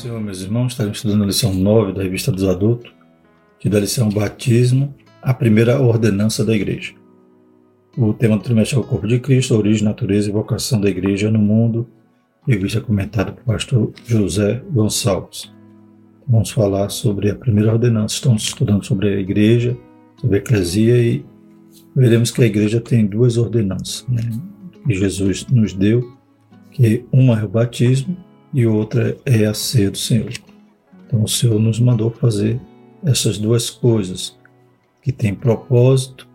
Senhor, meus irmãos, estaremos estudando a lição 9 da Revista dos Adultos, que da lição Batismo, a primeira ordenança da Igreja. O tema do trimestre é o Corpo de Cristo, a origem, natureza e vocação da Igreja no mundo, revista comentada pelo pastor José Gonçalves. Vamos falar sobre a primeira ordenança. Estamos estudando sobre a Igreja, sobre a Eclesia e veremos que a Igreja tem duas ordenanças né, que Jesus nos deu, que uma é o batismo e outra é a ceia do Senhor. Então o Senhor nos mandou fazer essas duas coisas que têm propósito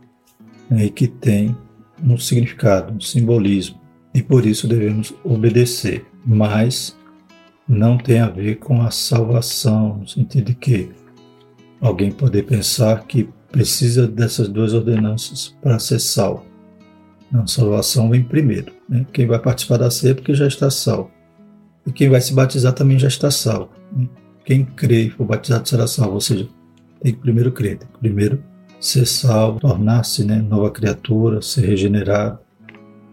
né, e que têm um significado, um simbolismo, e por isso devemos obedecer. Mas não tem a ver com a salvação, no sentido de que alguém poder pensar que precisa dessas duas ordenanças para ser salvo. A salvação vem primeiro. Né? Quem vai participar da ceia é porque já está salvo. E quem vai se batizar também já está salvo. Né? Quem crê e for batizado será salvo, ou seja, tem que primeiro crer, tem que primeiro ser salvo, tornar-se né, nova criatura, ser regenerado.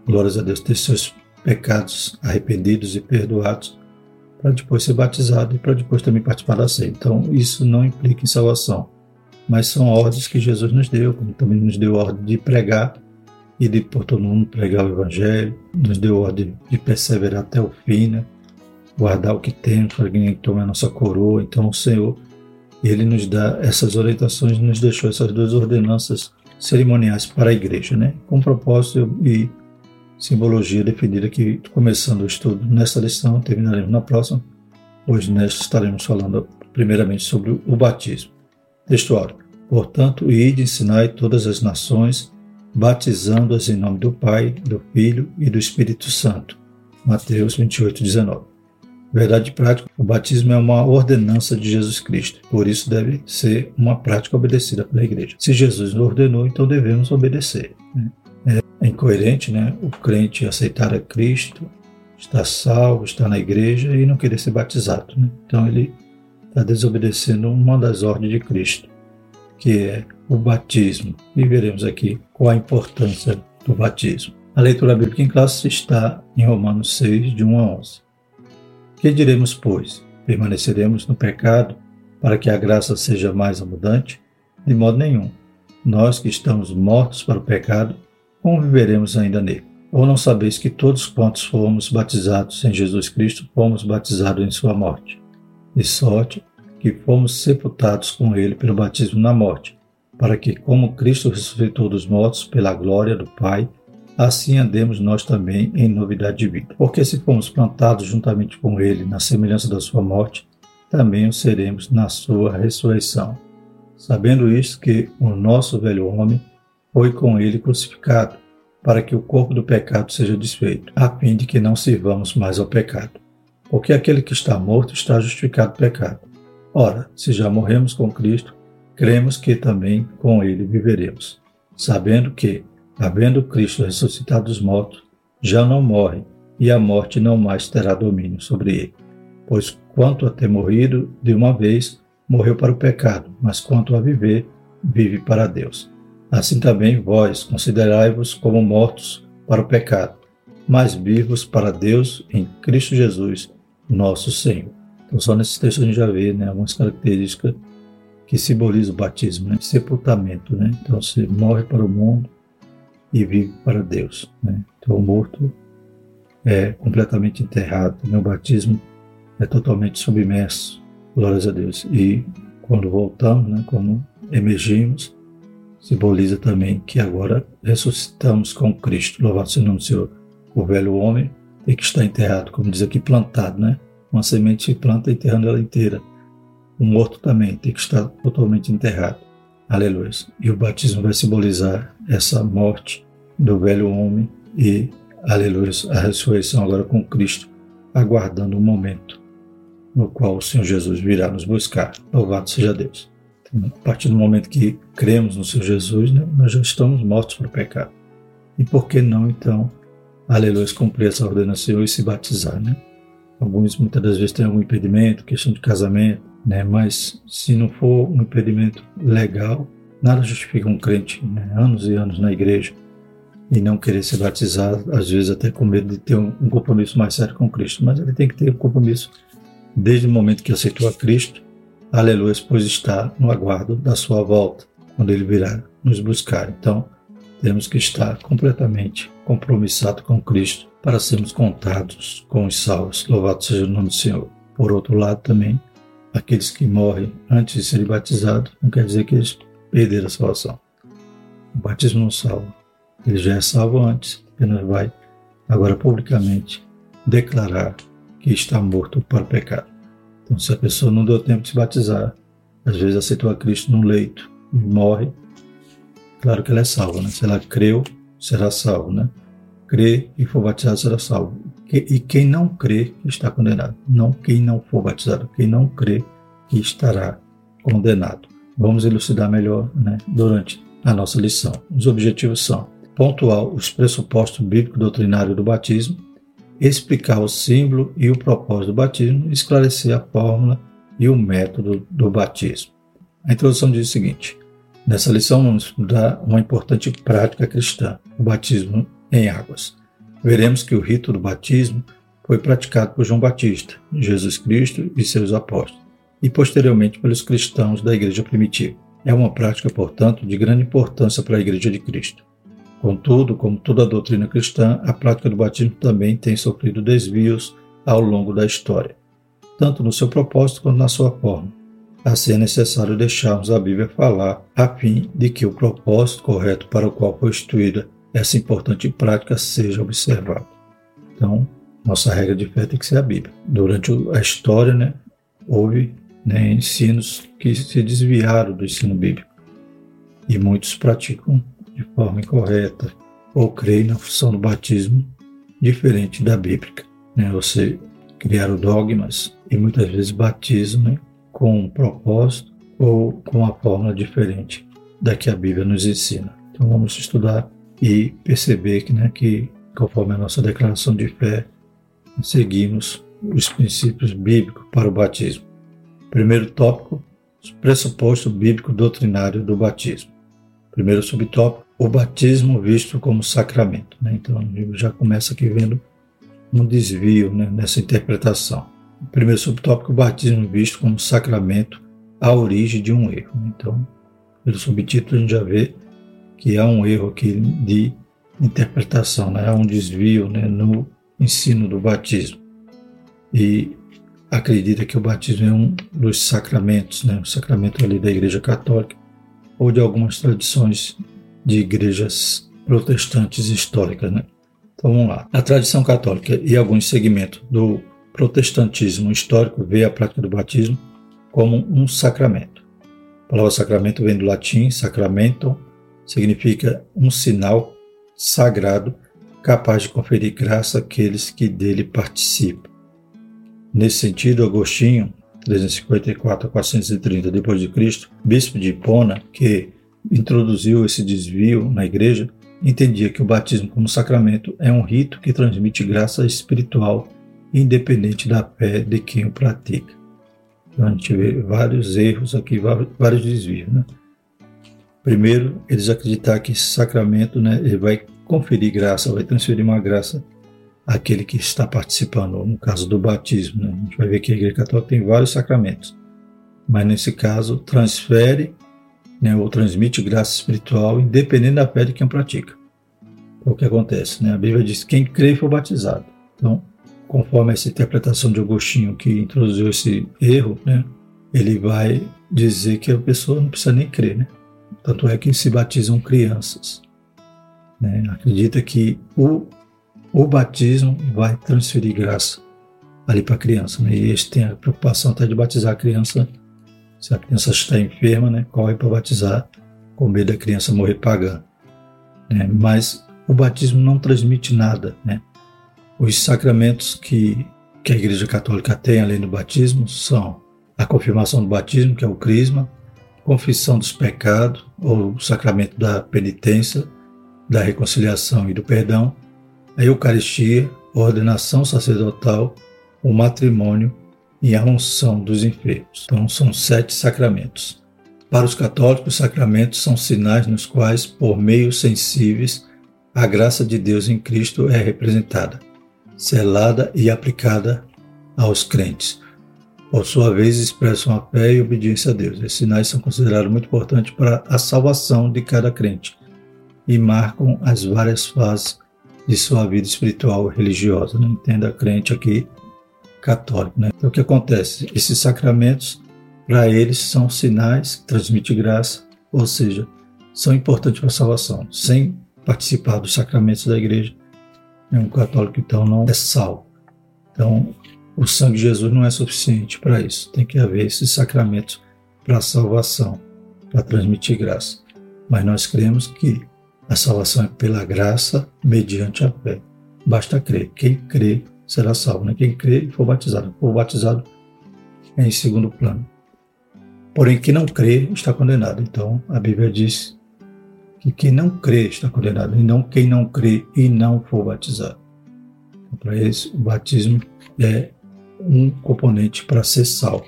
Glórias a Deus, ter seus pecados arrependidos e perdoados, para depois ser batizado e para depois também participar da ceia. Então, isso não implica em salvação, mas são ordens que Jesus nos deu, como também nos deu a ordem de pregar e de por todo mundo pregar o Evangelho, nos deu a ordem de perseverar até o fim, né? Guardar o que temos para que ninguém tome a nossa coroa. Então o Senhor, Ele nos dá essas orientações, nos deixou essas duas ordenanças cerimoniais para a igreja, né? com propósito e simbologia definida que, começando o estudo nesta lição, terminaremos na próxima. Hoje nesta estaremos falando primeiramente sobre o batismo. Textual. Portanto, ide ensinai todas as nações, batizando-as em nome do Pai, do Filho e do Espírito Santo. Mateus 28, 19. Verdade prática, o batismo é uma ordenança de Jesus Cristo, por isso deve ser uma prática obedecida pela igreja. Se Jesus ordenou, então devemos obedecer. Né? É incoerente né? o crente aceitar a Cristo, estar salvo, estar na igreja e não querer ser batizado. Né? Então ele está desobedecendo uma das ordens de Cristo, que é o batismo. E veremos aqui qual a importância do batismo. A leitura bíblica em classe está em Romanos 6, de 1 a 11. Que diremos, pois? Permaneceremos no pecado para que a graça seja mais abundante? De modo nenhum. Nós que estamos mortos para o pecado, como viveremos ainda nele? Ou não sabeis que todos quantos fomos batizados em Jesus Cristo, fomos batizados em sua morte? De sorte que fomos sepultados com ele pelo batismo na morte, para que, como Cristo ressuscitou dos mortos pela glória do Pai, assim andemos nós também em novidade de vida. Porque se fomos plantados juntamente com Ele na semelhança da sua morte, também o seremos na sua ressurreição. Sabendo isto que o nosso velho homem foi com ele crucificado, para que o corpo do pecado seja desfeito, a fim de que não sirvamos mais ao pecado. Porque aquele que está morto está justificado do pecado. Ora, se já morremos com Cristo, cremos que também com ele viveremos, sabendo que, havendo Cristo ressuscitado dos mortos, já não morre, e a morte não mais terá domínio sobre ele. Pois quanto a ter morrido de uma vez, morreu para o pecado, mas quanto a viver, vive para Deus. Assim também vós considerai-vos como mortos para o pecado, mas vivos para Deus em Cristo Jesus, nosso Senhor. Então, só nesse texto a gente já vê né, algumas características que simbolizam o batismo, né? sepultamento. Né? Então, você morre para o mundo, e vive para Deus. Né? Então, o morto é completamente enterrado. Né? O batismo é totalmente submerso, glórias a Deus. E quando voltamos, né? quando emergimos, simboliza também que agora ressuscitamos com Cristo. Louvado seja o nome do Senhor. O velho homem tem que estar enterrado, como diz aqui, plantado, né? Uma semente se planta enterrando ela inteira. O morto também tem que estar totalmente enterrado. Aleluia. E o batismo vai simbolizar essa morte do velho homem e, aleluia, a ressurreição agora com Cristo, aguardando o um momento no qual o Senhor Jesus virá nos buscar. Louvado seja Deus. Então, a partir do momento que cremos no Senhor Jesus, né, nós já estamos mortos para o pecado. E por que não, então, aleluia, cumprir essa ordem do Senhor e se batizar, né? Alguns muitas das vezes têm algum impedimento, questão de casamento, né? Mas se não for um impedimento legal, nada justifica um crente, né? anos e anos na igreja, e não querer se batizar, às vezes até com medo de ter um, compromisso mais sério com Cristo. Mas ele tem que ter um compromisso desde o momento que aceitou a Cristo, aleluia, pois está no aguardo da sua volta, quando ele virá nos buscar. Então, temos que estar completamente compromissado com Cristo para sermos contados com os salvos. Louvado seja o nome do Senhor. Por outro lado, também, aqueles que morrem antes de serem batizados, não quer dizer que eles perderam a salvação. O batismo não salva. Ele já é salvo antes, apenas vai agora publicamente declarar que está morto para o pecado. Então, se a pessoa não deu tempo de se batizar, às vezes aceitou a Cristo no leito e morre, claro que ela é salva, né? Se ela creu, será salvo, né? Crê e for batizado será salvo. E quem não crê está condenado. Não quem não for batizado, quem não crê estará condenado. Vamos elucidar melhor né, durante a nossa lição. Os objetivos são pontuar os pressupostos bíblicos doutrinários do batismo, explicar o símbolo e o propósito do batismo, esclarecer a fórmula e o método do batismo. A introdução diz o seguinte: nessa lição vamos estudar uma importante prática cristã, o batismo em águas. Veremos que o rito do batismo foi praticado por João Batista, Jesus Cristo e seus apóstolos, e posteriormente pelos cristãos da igreja primitiva. É uma prática, portanto, de grande importância para a igreja de Cristo. Contudo, como toda doutrina cristã, a prática do batismo também tem sofrido desvios ao longo da história, tanto no seu propósito quanto na sua forma. Assim é necessário deixarmos a Bíblia falar, a fim de que o propósito correto para o qual foi instituída essa importante prática seja observado. Então, nossa regra de fé tem que ser a Bíblia. Durante a história, né, houve né, ensinos que se desviaram do ensino bíblico e muitos praticam de forma incorreta ou creem na função do batismo diferente da bíblica. Né? Você criaram dogmas e muitas vezes batizam né, com um propósito ou com uma forma diferente da que a Bíblia nos ensina. Então vamos estudar e perceber que, né, que conforme a nossa declaração de fé, seguimos os princípios bíblicos para o batismo. Primeiro tópico, os pressupostos bíblicos doutrinários do batismo. Primeiro subtópico, o batismo visto como sacramento. Né? Então, já começa aqui vendo um desvio né, nessa interpretação. O primeiro subtópico, o batismo visto como sacramento, a origem de um erro. Então, pelo subtítulo, a gente já vê que há um erro aqui de interpretação, né? há um desvio né, no ensino do batismo. E acredita que o batismo é um dos sacramentos, né? o sacramento ali da Igreja Católica, ou de algumas tradições de igrejas protestantes históricas. Né? Então vamos lá. A tradição católica e alguns segmentos do protestantismo histórico vê a prática do batismo como um sacramento. A palavra sacramento vem do latim sacramento, significa um sinal sagrado capaz de conferir graça àqueles que dele participam. Nesse sentido, Agostinho 354 a 430 depois de Cristo, bispo de Hipona, que introduziu esse desvio na igreja, entendia que o batismo como sacramento é um rito que transmite graça espiritual independente da fé de quem o pratica. Então a gente vê vários erros aqui, vários desvios. Né? Primeiro, eles acreditar que esse sacramento né, ele vai conferir graça, vai transferir uma graça aquele que está participando, no caso do batismo. Né? A gente vai ver que a Igreja Católica tem vários sacramentos, mas nesse caso transfere né, ou transmite graça espiritual independente da fé de quem pratica. Então, o que acontece? Né? A Bíblia diz quem crê for batizado. Então, conforme essa interpretação de Agostinho que introduziu esse erro, né, ele vai dizer que a pessoa não precisa nem crer. Né? Tanto é que se batizam crianças. Né? Acredita que o o batismo vai transferir graça ali para a criança. Né? E eles têm a preocupação até de batizar a criança, se a criança está enferma, né? corre para batizar, com medo da criança morrer pagando. Né? Mas o batismo não transmite nada. Né? Os sacramentos que, que a Igreja Católica tem além do batismo são a confirmação do batismo, que é o crisma, confissão dos pecados, ou o sacramento da penitência, da reconciliação e do perdão, a Eucaristia, a ordenação sacerdotal, o matrimônio e a unção dos enfermos. Então, são sete sacramentos. Para os católicos, os sacramentos são sinais nos quais, por meios sensíveis, a graça de Deus em Cristo é representada, selada e aplicada aos crentes. por sua vez, expressam a fé e obediência a Deus. Esses sinais são considerados muito importantes para a salvação de cada crente e marcam as várias fases de sua vida espiritual e religiosa. Né? Entenda crente aqui católico. Né? Então, o que acontece? Esses sacramentos, para eles, são sinais que transmitem graça, ou seja, são importantes para a salvação. Sem participar dos sacramentos da igreja, um católico então não é salvo. Então, o sangue de Jesus não é suficiente para isso. Tem que haver esses sacramentos para a salvação, para transmitir graça. Mas nós cremos que a salvação é pela graça, mediante a fé. Basta crer. Quem crê será salvo. Né? Quem crê e for batizado. For batizado é em segundo plano. Porém, quem não crê está condenado. Então, a Bíblia diz que quem não crê está condenado, e não quem não crê e não for batizado. Então, para isso, o batismo é um componente para ser salvo.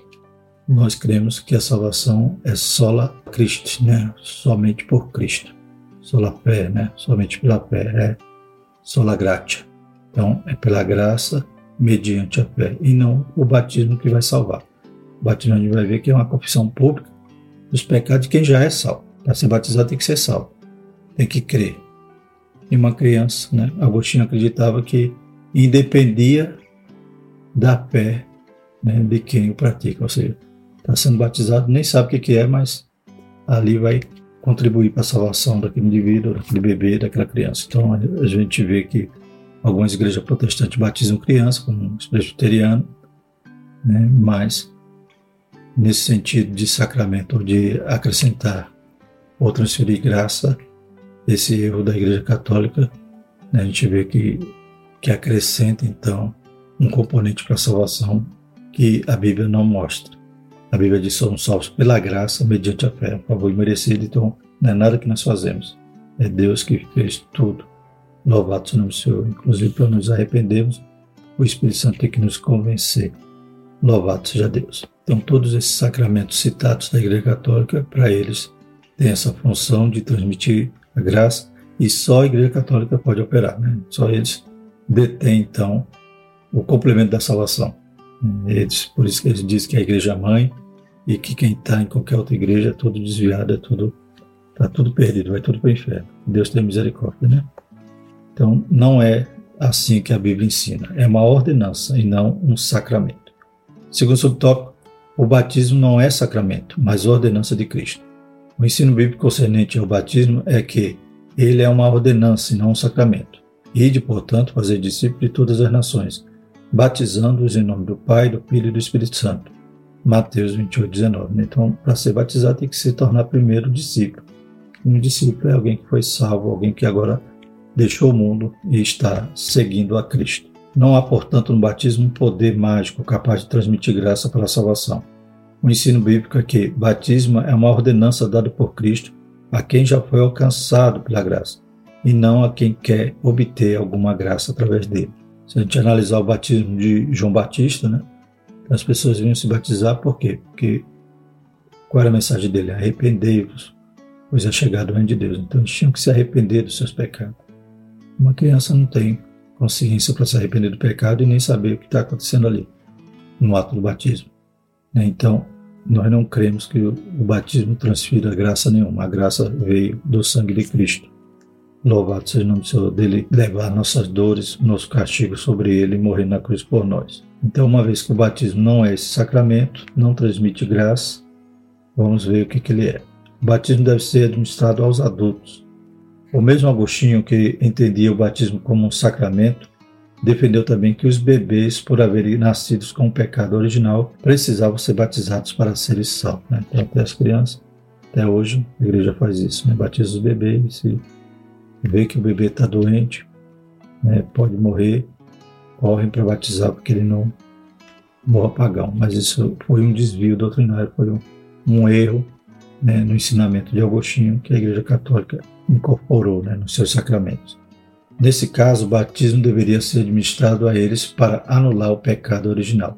Nós cremos que a salvação é sola Cristo, né? somente por Cristo. Sola fé, né? somente pela fé, é sola gratia. Então, é pela graça mediante a fé, e não o batismo que vai salvar. O batismo a gente vai ver que é uma confissão pública dos pecados de quem já é salvo. Para ser batizado tem que ser salvo, tem que crer. E uma criança, né? Agostinho acreditava que independia da fé né, de quem o pratica. Ou seja, está sendo batizado, nem sabe o que é, mas ali vai contribuir para a salvação daquele indivíduo, daquele bebê, daquela criança. Então a gente vê que algumas igrejas protestantes batizam criança, como os presbiterianos, né, mas nesse sentido de sacramento, de acrescentar ou transferir graça, esse erro da Igreja Católica, né, a gente vê que, que acrescenta então um componente para a salvação que a Bíblia não mostra. A Bíblia diz somos salvos pela graça, mediante a fé, um favor imerecido, então não é nada que nós fazemos. É Deus que fez tudo. Louvado seja o nome do Senhor. Inclusive, para nos arrependermos, o Espírito Santo tem que nos convencer. Louvado seja Deus. Então, todos esses sacramentos citados da Igreja Católica, para eles, têm essa função de transmitir a graça e só a Igreja Católica pode operar. Né? Só eles detêm, então, o complemento da salvação. Eles, por isso que eles dizem que é a igreja mãe e que quem está em qualquer outra igreja é tudo desviado, é tudo está tudo perdido, vai tudo para o inferno. Deus tem misericórdia, né? Então não é assim que a Bíblia ensina. É uma ordenança e não um sacramento. Segundo subtópico, o batismo não é sacramento, mas ordenança de Cristo. O ensino bíblico concernente ao batismo é que ele é uma ordenança e não um sacramento. Ide, portanto, fazer discípulos de todas as nações, batizando-os em nome do Pai, do Filho e do Espírito Santo. Mateus 28, 19. Então, para ser batizado, tem que se tornar primeiro discípulo. Um discípulo é alguém que foi salvo, alguém que agora deixou o mundo e está seguindo a Cristo. Não há, portanto, no batismo um poder mágico capaz de transmitir graça para a salvação. O ensino bíblico é que batismo é uma ordenança dada por Cristo a quem já foi alcançado pela graça, e não a quem quer obter alguma graça através dele. Se a gente analisar o batismo de João Batista, né? As pessoas vinham se batizar por quê? Porque qual era a mensagem dele? Arrependei-vos, pois é chegado o reino de Deus. Então eles tinham que se arrepender dos seus pecados. Uma criança não tem consciência para se arrepender do pecado e nem saber o que está acontecendo ali, no ato do batismo. Né? Então, nós não cremos que o batismo transfira graça nenhuma. A graça veio do sangue de Cristo. Louvado seja o nome do Senhor, dele levar nossas dores, nosso castigo sobre ele e morrer na cruz por nós. Então, uma vez que o batismo não é esse sacramento, não transmite graça, vamos ver o que, que ele é. O batismo deve ser administrado aos adultos. O mesmo Agostinho, que entendia o batismo como um sacramento, defendeu também que os bebês, por haverem nascidos com o pecado original, precisavam ser batizados para serem salvos. Né? Então, até as crianças, até hoje, a igreja faz isso, né? batiza os bebês e vê que o bebê está doente, né, pode morrer, correm para batizar porque ele não morre pagão. Mas isso foi um desvio doutrinário, foi um, um erro né, no ensinamento de Agostinho que a Igreja Católica incorporou né, nos seus sacramentos. Nesse caso, o batismo deveria ser administrado a eles para anular o pecado original.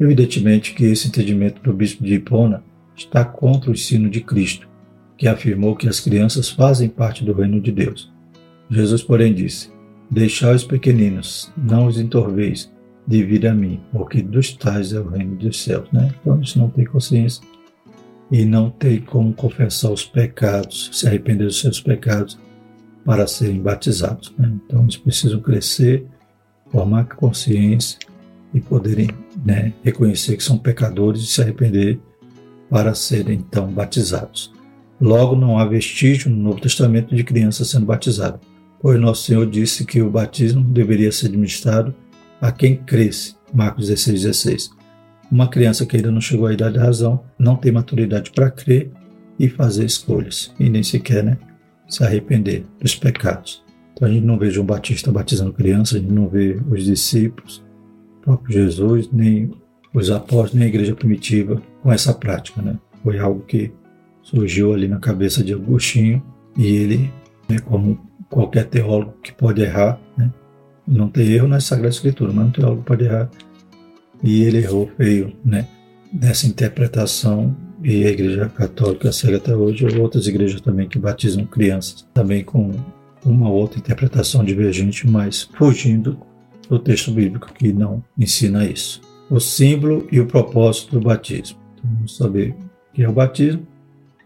Evidentemente que esse entendimento do bispo de Hipona está contra o ensino de Cristo, que afirmou que as crianças fazem parte do reino de Deus Jesus, porém, disse: Deixai os pequeninos, não os entorveis, de vir a mim, porque dos tais é o reino dos céus. Né? Então eles não têm consciência e não tem como confessar os pecados, se arrepender dos seus pecados para serem batizados. Né? Então eles precisam crescer, formar consciência e poderem né, reconhecer que são pecadores e se arrepender para serem então batizados. Logo, não há vestígio no Novo Testamento de crianças sendo batizadas, pois nosso Senhor disse que o batismo deveria ser administrado a quem cresce. Marcos 16, 16. Uma criança que ainda não chegou à idade da razão não tem maturidade para crer e fazer escolhas, e nem sequer né, se arrepender dos pecados. Então a gente não vê João Batista batizando crianças, a gente não vê os discípulos, o próprio Jesus, nem os apóstolos, nem a igreja primitiva com essa prática. Né? Foi algo que surgiu ali na cabeça de Agostinho e ele, né, como qualquer teólogo que pode errar, né, não tem erro na Sagrada Escritura, mas um teólogo pode errar e ele errou feio, né? Nessa interpretação e a Igreja Católica segue até hoje, ou outras igrejas também que batizam crianças, também com uma outra interpretação divergente, mas fugindo do texto bíblico que não ensina isso. O símbolo e o propósito do batismo. Então, vamos saber o que é o batismo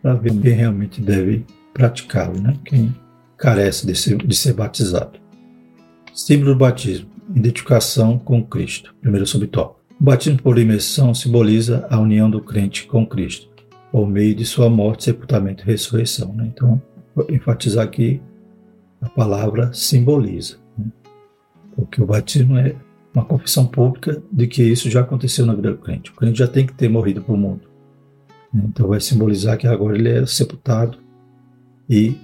para ver quem realmente deve praticá-lo, né? quem carece de ser, de ser batizado. Símbolo do batismo: identificação com Cristo. Primeiro subtópico. O batismo por imersão simboliza a união do crente com Cristo, por meio de sua morte, sepultamento e ressurreição. Né? Então, vou enfatizar aqui a palavra simboliza, né? porque o batismo é uma confissão pública de que isso já aconteceu na vida do crente. O crente já tem que ter morrido para o mundo. Né? Então, vai simbolizar que agora ele é sepultado e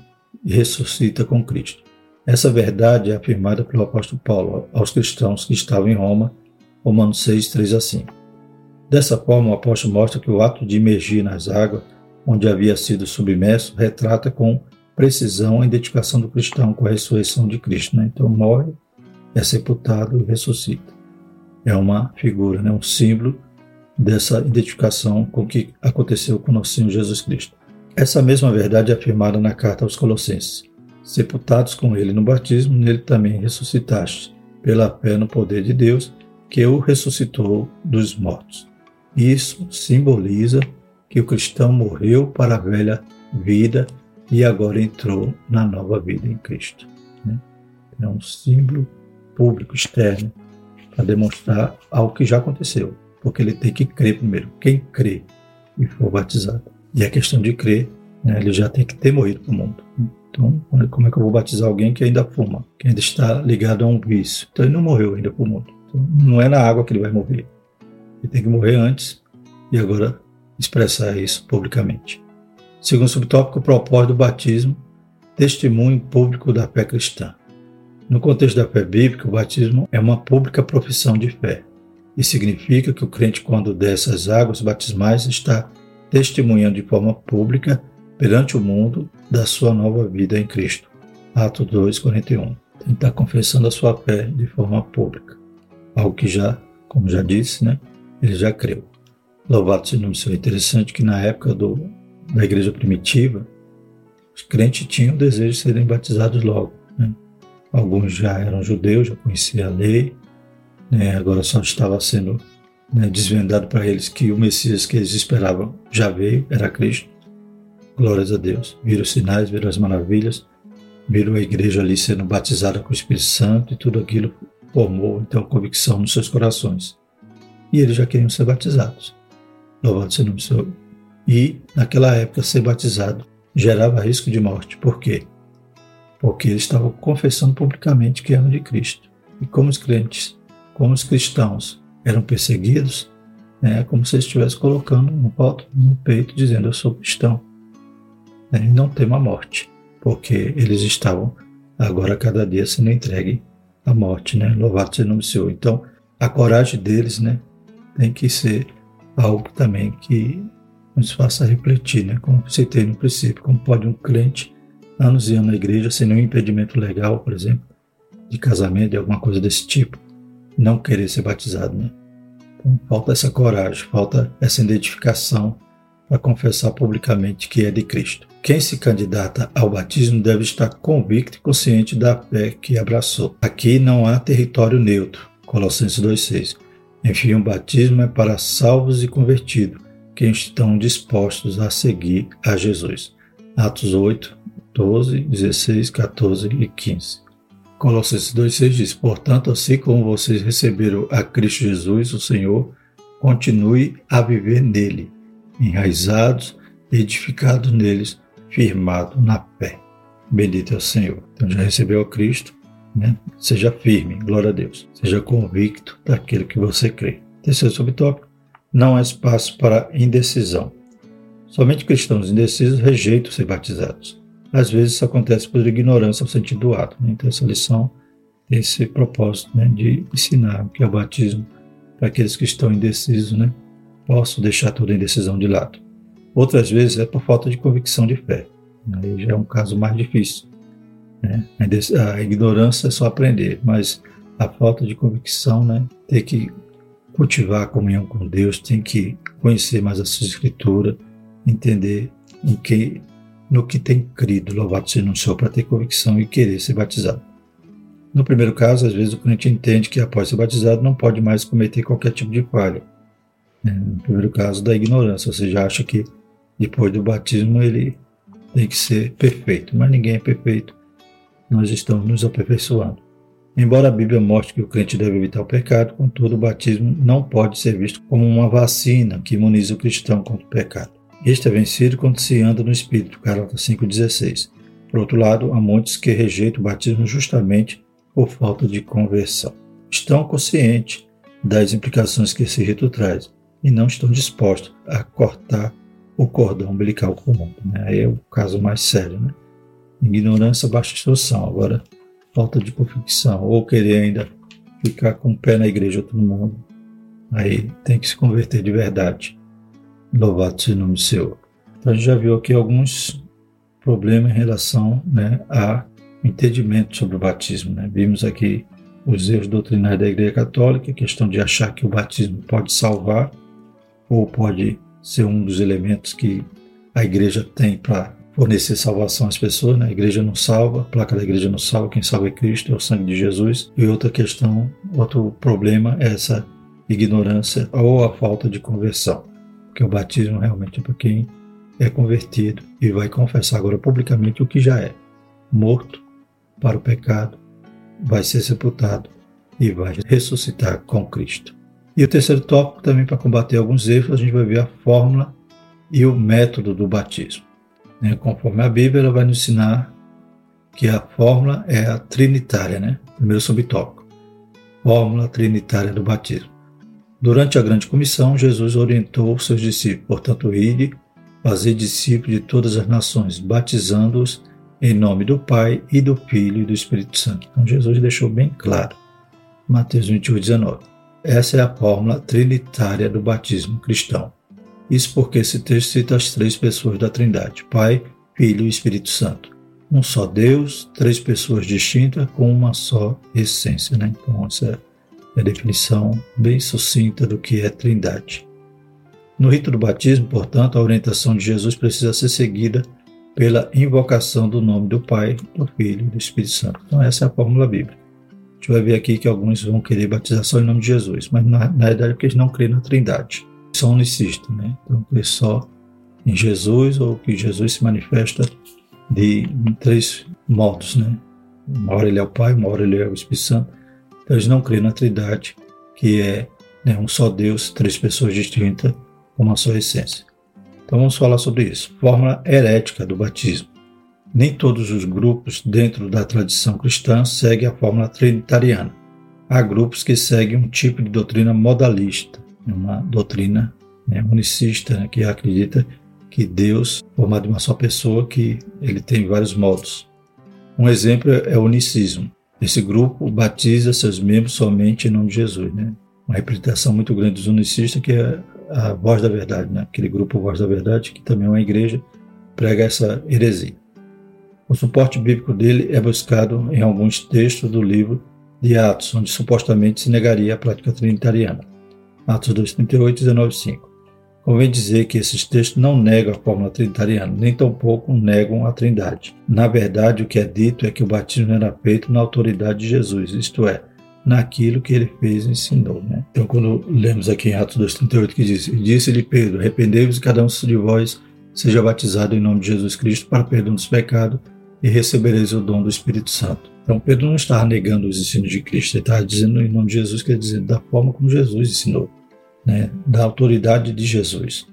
ressuscita com Cristo. Essa verdade é afirmada pelo apóstolo Paulo aos cristãos que estavam em Roma Romanos 6, 3 a 5. Dessa forma, o apóstolo mostra que o ato de emergir nas águas, onde havia sido submerso, retrata com precisão a identificação do cristão com a ressurreição de Cristo. Né? Então, morre, é sepultado e ressuscita. É uma figura, né? um símbolo dessa identificação com o que aconteceu com o nosso Senhor Jesus Cristo. Essa mesma verdade é afirmada na carta aos Colossenses. Sepultados com ele no batismo, nele também ressuscitaste, pela fé no poder de Deus que o ressuscitou dos mortos. Isso simboliza que o cristão morreu para a velha vida e agora entrou na nova vida em Cristo. Né? É um símbolo público externo para demonstrar algo que já aconteceu, porque ele tem que crer primeiro. Quem crê e for batizado. E a questão de crer, né, ele já tem que ter morrido para o mundo. Então, como é que eu vou batizar alguém que ainda fuma, que ainda está ligado a um vício? Então, ele não morreu ainda para o mundo. Não é na água que ele vai morrer. Ele tem que morrer antes e agora expressar isso publicamente. Segundo subtópico, propósito do batismo, testemunho público da fé cristã. No contexto da fé bíblica, o batismo é uma pública profissão de fé. E significa que o crente, quando desce as águas batismais, está testemunhando de forma pública perante o mundo da sua nova vida em Cristo. Atos 2, 41. Ele está confessando a sua fé de forma pública algo que já, como já disse, né, ele já creu. Louvado seja o nome do Senhor. Interessante que na época do, da igreja primitiva, os crentes tinham o desejo de serem batizados logo. Né? Alguns já eram judeus, já conheciam a lei, né? agora só estava sendo né, desvendado para eles que o Messias que eles esperavam já veio, era Cristo. Glórias a Deus. Viram os sinais, viram as maravilhas, viram a igreja ali sendo batizada com o Espírito Santo e tudo aquilo formou então convicção nos seus corações. E eles já queriam ser batizados. Louvado seja o nome do Senhor. E, naquela época, ser batizado gerava risco de morte. Por quê? Porque eles estavam confessando publicamente que eram de Cristo. E como os crentes, como os cristãos eram perseguidos, é como se eles estivessem colocando um voto no peito dizendo eu sou cristão. É, não tema a morte, porque eles estavam agora cada dia sendo entregue a morte, né? Louvado seja o nome do Senhor. Então, a coragem deles, né, tem que ser algo também que nos faça refletir, né? Como citei no princípio, como pode um crente anos e anos na igreja sem nenhum impedimento legal, por exemplo, de casamento, de alguma coisa desse tipo, não querer ser batizado, né? Então, falta essa coragem, falta essa identificação para confessar publicamente que é de Cristo. Quem se candidata ao batismo deve estar convicto e consciente da fé que abraçou. Aqui não há território neutro. Colossenses 2,6. Enfim, o batismo é para salvos e convertidos, que estão dispostos a seguir a Jesus. Atos 8, 12, 16, 14 e 15. Colossenses 2,6 diz: Portanto, assim como vocês receberam a Cristo Jesus, o Senhor, continue a viver nele, enraizados, edificados neles, firmado na fé. Bendito é o Senhor. Então já recebeu a Cristo, né? Seja firme, glória a Deus. Seja convicto daquilo que você crê. Terceiro subtópico: não há espaço para indecisão. Somente cristãos indecisos rejeitam ser batizados. Às vezes isso acontece por ignorância ao sentido do ato. Né? Então essa lição tem esse propósito né? de ensinar o que é o batismo para aqueles que estão indecisos, né? Posso deixar toda indecisão de lado. Outras vezes é por falta de convicção de fé. Aí já é um caso mais difícil. Né? A ignorância é só aprender, mas a falta de convicção, né? Ter que cultivar a comunhão com Deus, tem que conhecer mais a sua escritura, entender em que, no que tem crido, louvado seja o Senhor, para ter convicção e querer ser batizado. No primeiro caso, às vezes o crente entende que após ser batizado não pode mais cometer qualquer tipo de falha. É, no primeiro caso, da ignorância, você já acha que depois do batismo ele tem que ser perfeito, mas ninguém é perfeito. Nós estamos nos aperfeiçoando. Embora a Bíblia mostre que o crente deve evitar o pecado, contudo, o batismo não pode ser visto como uma vacina que imuniza o cristão contra o pecado. Este é vencido quando se anda no Espírito, Gálatas 5,16. Por outro lado, há muitos que rejeitam o batismo justamente por falta de conversão. Estão conscientes das implicações que esse rito traz e não estão dispostos a cortar o cordão umbilical comum. Né? Aí é o caso mais sério. Né? Ignorância, baixa instrução. Agora, falta de convicção ou querer ainda ficar com o pé na igreja todo mundo. Aí tem que se converter de verdade. Louvado seja o nome Senhor. Então a gente já viu aqui alguns problemas em relação né, a entendimento sobre o batismo. Né? Vimos aqui os erros doutrinários da Igreja Católica, a questão de achar que o batismo pode salvar ou pode ser um dos elementos que a Igreja tem para fornecer salvação às pessoas. Né? A Igreja não salva, a placa da Igreja não salva, quem salva é Cristo, é o sangue de Jesus. E outra questão, outro problema é essa ignorância ou a falta de conversão, porque o batismo realmente é para quem é convertido e vai confessar agora publicamente o que já é morto para o pecado, vai ser sepultado e vai ressuscitar com Cristo. E o terceiro tópico, também para combater alguns erros, a gente vai ver a fórmula e o método do batismo. Né? Conforme a Bíblia, ela vai nos ensinar que a fórmula é a trinitária, né? primeiro subtópico. Fórmula trinitária do batismo. Durante a grande comissão, Jesus orientou seus discípulos, portanto, ide, fazer discípulos de todas as nações, batizando-os em nome do Pai e do Filho e do Espírito Santo. Então Jesus deixou bem claro. Mateus 28, 19. Essa é a fórmula trinitária do batismo cristão. Isso porque esse texto cita as três pessoas da Trindade: Pai, Filho e Espírito Santo. Um só Deus, três pessoas distintas com uma só essência. Né? Então, essa é a definição bem sucinta do que é Trindade. No rito do batismo, portanto, a orientação de Jesus precisa ser seguida pela invocação do nome do Pai, do Filho e do Espírito Santo. Então, essa é a fórmula bíblica. A gente vai ver aqui que alguns vão querer batizar só em nome de Jesus, mas na, na verdade é porque eles não creem na Trindade. São unicistas, né? Então, crê só em Jesus ou que Jesus se manifesta de em três modos, né? Uma hora ele é o Pai, uma hora ele é o Espírito Santo. Então, eles não creem na Trindade, que é né, um só Deus, três pessoas distintas, uma só essência. Então vamos falar sobre isso. Fórmula herética do batismo. Nem todos os grupos dentro da tradição cristã seguem a fórmula trinitariana. Há grupos que seguem um tipo de doutrina modalista, uma doutrina né, unicista, né, que acredita que Deus, formado de uma só pessoa, que ele tem vários modos. Um exemplo é o unicismo. Esse grupo batiza seus membros somente em nome de Jesus. Né? Uma representação muito grande dos unicistas que é a Voz da Verdade, né? aquele grupo Voz da Verdade, que também é uma igreja, prega essa heresia. O suporte bíblico dele é buscado em alguns textos do livro de Atos, onde supostamente se negaria a prática trinitariana. Atos 2,38 e 19,5. Convém dizer que esses textos não negam a fórmula trinitariana, nem tampouco negam a trindade. Na verdade, o que é dito é que o batismo era feito na autoridade de Jesus, isto é, naquilo que ele fez e ensinou. Né? Então, quando lemos aqui em Atos 2,38 que diz, disse-lhe Pedro, arrependei-vos cada um de vós seja batizado em nome de Jesus Cristo para perdão dos pecados e recebereis o dom do Espírito Santo. Então, Pedro não estava negando os ensinos de Cristo, ele estava dizendo em nome de Jesus, quer dizer, da forma como Jesus ensinou, né? da autoridade de Jesus.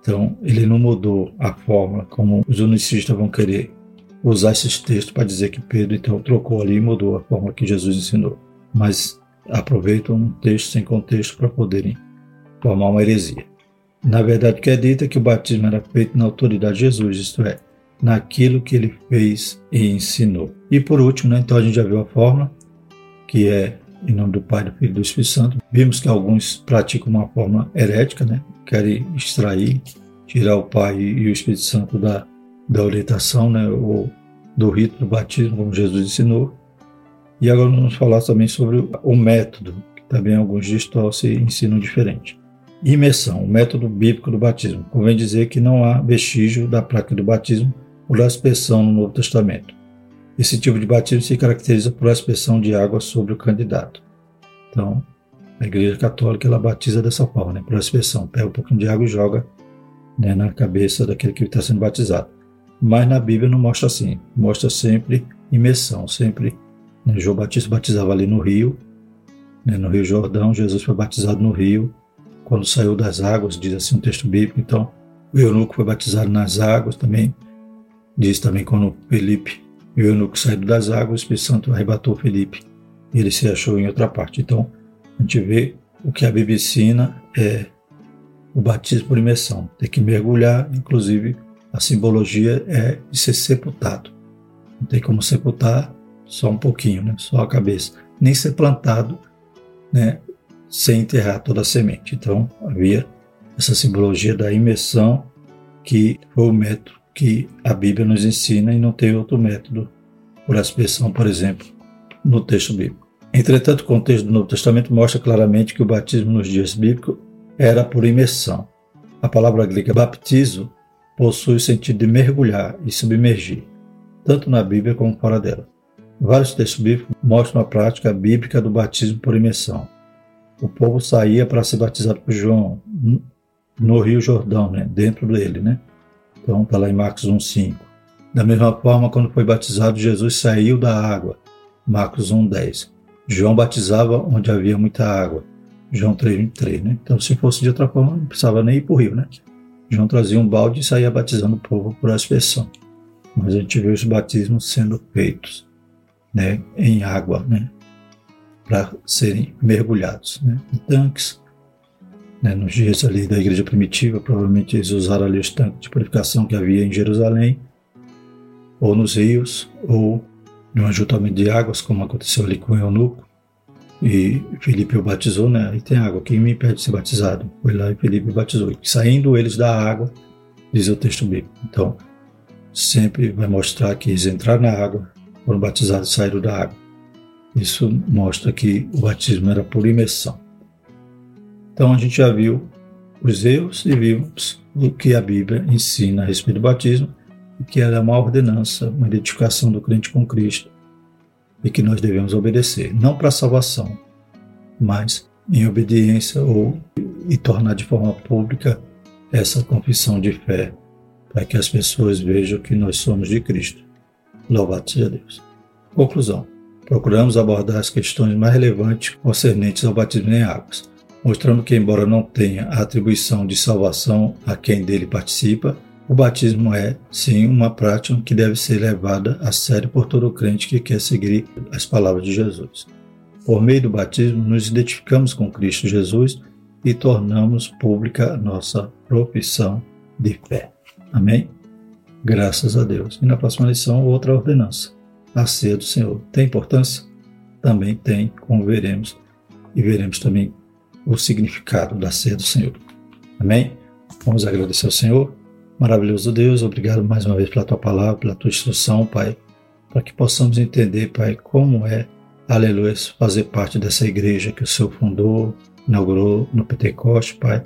Então, ele não mudou a forma como os unicistas vão querer usar esses textos para dizer que Pedro então trocou ali e mudou a forma que Jesus ensinou. Mas aproveitam um texto sem contexto para poderem formar uma heresia. Na verdade, o que é dito é que o batismo era feito na autoridade de Jesus, isto é, naquilo que ele fez e ensinou. E por último, né, então a gente já viu a fórmula, que é em nome do Pai, do Filho e do Espírito Santo. Vimos que alguns praticam uma forma herética, né? querem extrair, tirar o Pai e o Espírito Santo da, da orientação, né? ou do rito do batismo, como Jesus ensinou. E agora vamos falar também sobre o método, que também alguns distorcem e ensinam diferente. Imersão, o método bíblico do batismo. Convém dizer que não há vestígio da prática do batismo por aspersão no Novo Testamento. Esse tipo de batismo se caracteriza por aspersão de água sobre o candidato. Então, a Igreja Católica ela batiza dessa forma, né, por aspersão. Pega um pouquinho de água e joga né, na cabeça daquele que está sendo batizado. Mas na Bíblia não mostra assim. Mostra sempre imersão, sempre. Né, João Batista batizava ali no rio, né, no Rio Jordão. Jesus foi batizado no rio. Quando saiu das águas, diz assim um texto bíblico. Então, o eunuco foi batizado nas águas também. Diz também quando Felipe, o eunuco saiu das águas, o Espírito Santo arrebatou Felipe e ele se achou em outra parte. Então, a gente vê o que a Bíblia ensina é o batismo por imersão. Tem que mergulhar, inclusive a simbologia é de ser sepultado. Não tem como sepultar só um pouquinho, né? só a cabeça. Nem ser plantado né? sem enterrar toda a semente. Então, havia essa simbologia da imersão que foi o método que a Bíblia nos ensina e não tem outro método por expressão, por exemplo, no texto bíblico. Entretanto, o contexto do Novo Testamento mostra claramente que o batismo nos dias bíblicos era por imersão. A palavra grega baptizo possui o sentido de mergulhar e submergir, tanto na Bíblia como fora dela. Vários textos bíblicos mostram a prática bíblica do batismo por imersão. O povo saía para ser batizado por João no Rio Jordão, né, dentro dele, né? Então está lá em Marcos 1,5. Da mesma forma, quando foi batizado, Jesus saiu da água. Marcos 1,10. João batizava onde havia muita água. João 3,23. Né? Então, se fosse de outra forma, não precisava nem ir para o rio. Né? João trazia um balde e saía batizando o povo por aspersão. Mas a gente vê os batismos sendo feitos né, em água, né, para serem mergulhados né, em tanques, né, nos dias ali da igreja primitiva, provavelmente eles usaram ali os tanques de purificação que havia em Jerusalém, ou nos rios, ou no ajuntamento de águas, como aconteceu ali com o eunuco. E Felipe o batizou, né? Aí tem água, quem me impede de ser batizado? Foi lá e Felipe batizou. E saindo eles da água, diz o texto bíblico. Então, sempre vai mostrar que eles entraram na água, foram batizados e saíram da água. Isso mostra que o batismo era por imersão. Então a gente já viu os erros e vimos o que a Bíblia ensina a respeito do batismo, que ela é uma ordenança, uma identificação do crente com Cristo e que nós devemos obedecer, não para salvação, mas em obediência ou e tornar de forma pública essa confissão de fé, para que as pessoas vejam que nós somos de Cristo. Louvado seja Deus. Conclusão. Procuramos abordar as questões mais relevantes concernentes ao batismo em águas mostrando que, embora não tenha a atribuição de salvação a quem dele participa, o batismo é, sim, uma prática que deve ser levada a sério por todo crente que quer seguir as palavras de Jesus. Por meio do batismo, nos identificamos com Cristo Jesus e tornamos pública nossa profissão de fé. Amém? Graças a Deus. E na próxima lição, outra ordenança. A ceia do Senhor. Tem importância? Também tem, como veremos. E veremos também o significado da ceia do Senhor. Amém? Vamos agradecer ao Senhor. Maravilhoso Deus, obrigado mais uma vez pela tua palavra, pela tua instrução, Pai, para que possamos entender, Pai, como é, aleluia, fazer parte dessa igreja que o Senhor fundou, inaugurou no Pentecoste, Pai,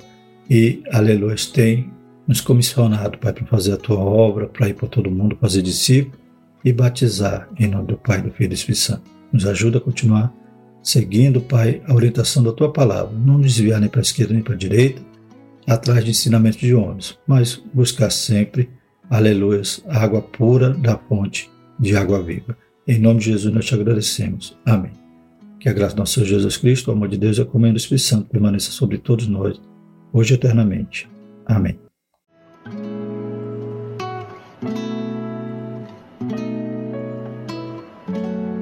e, aleluia, tem nos comissionado, Pai, para fazer a tua obra, para ir para todo mundo, fazer discípulo e batizar em nome do Pai, do Filho e do Espírito Santo. Nos ajuda a continuar seguindo, Pai, a orientação da tua palavra, não nos desviar nem para a esquerda nem para a direita, atrás de ensinamentos de homens, mas buscar sempre, aleluia, a água pura da fonte de água viva. Em nome de Jesus nós te agradecemos. Amém. Que a graça do nosso Senhor Jesus Cristo, o amor de Deus e a comunhão do Espírito Santo permaneça sobre todos nós, hoje e eternamente. Amém.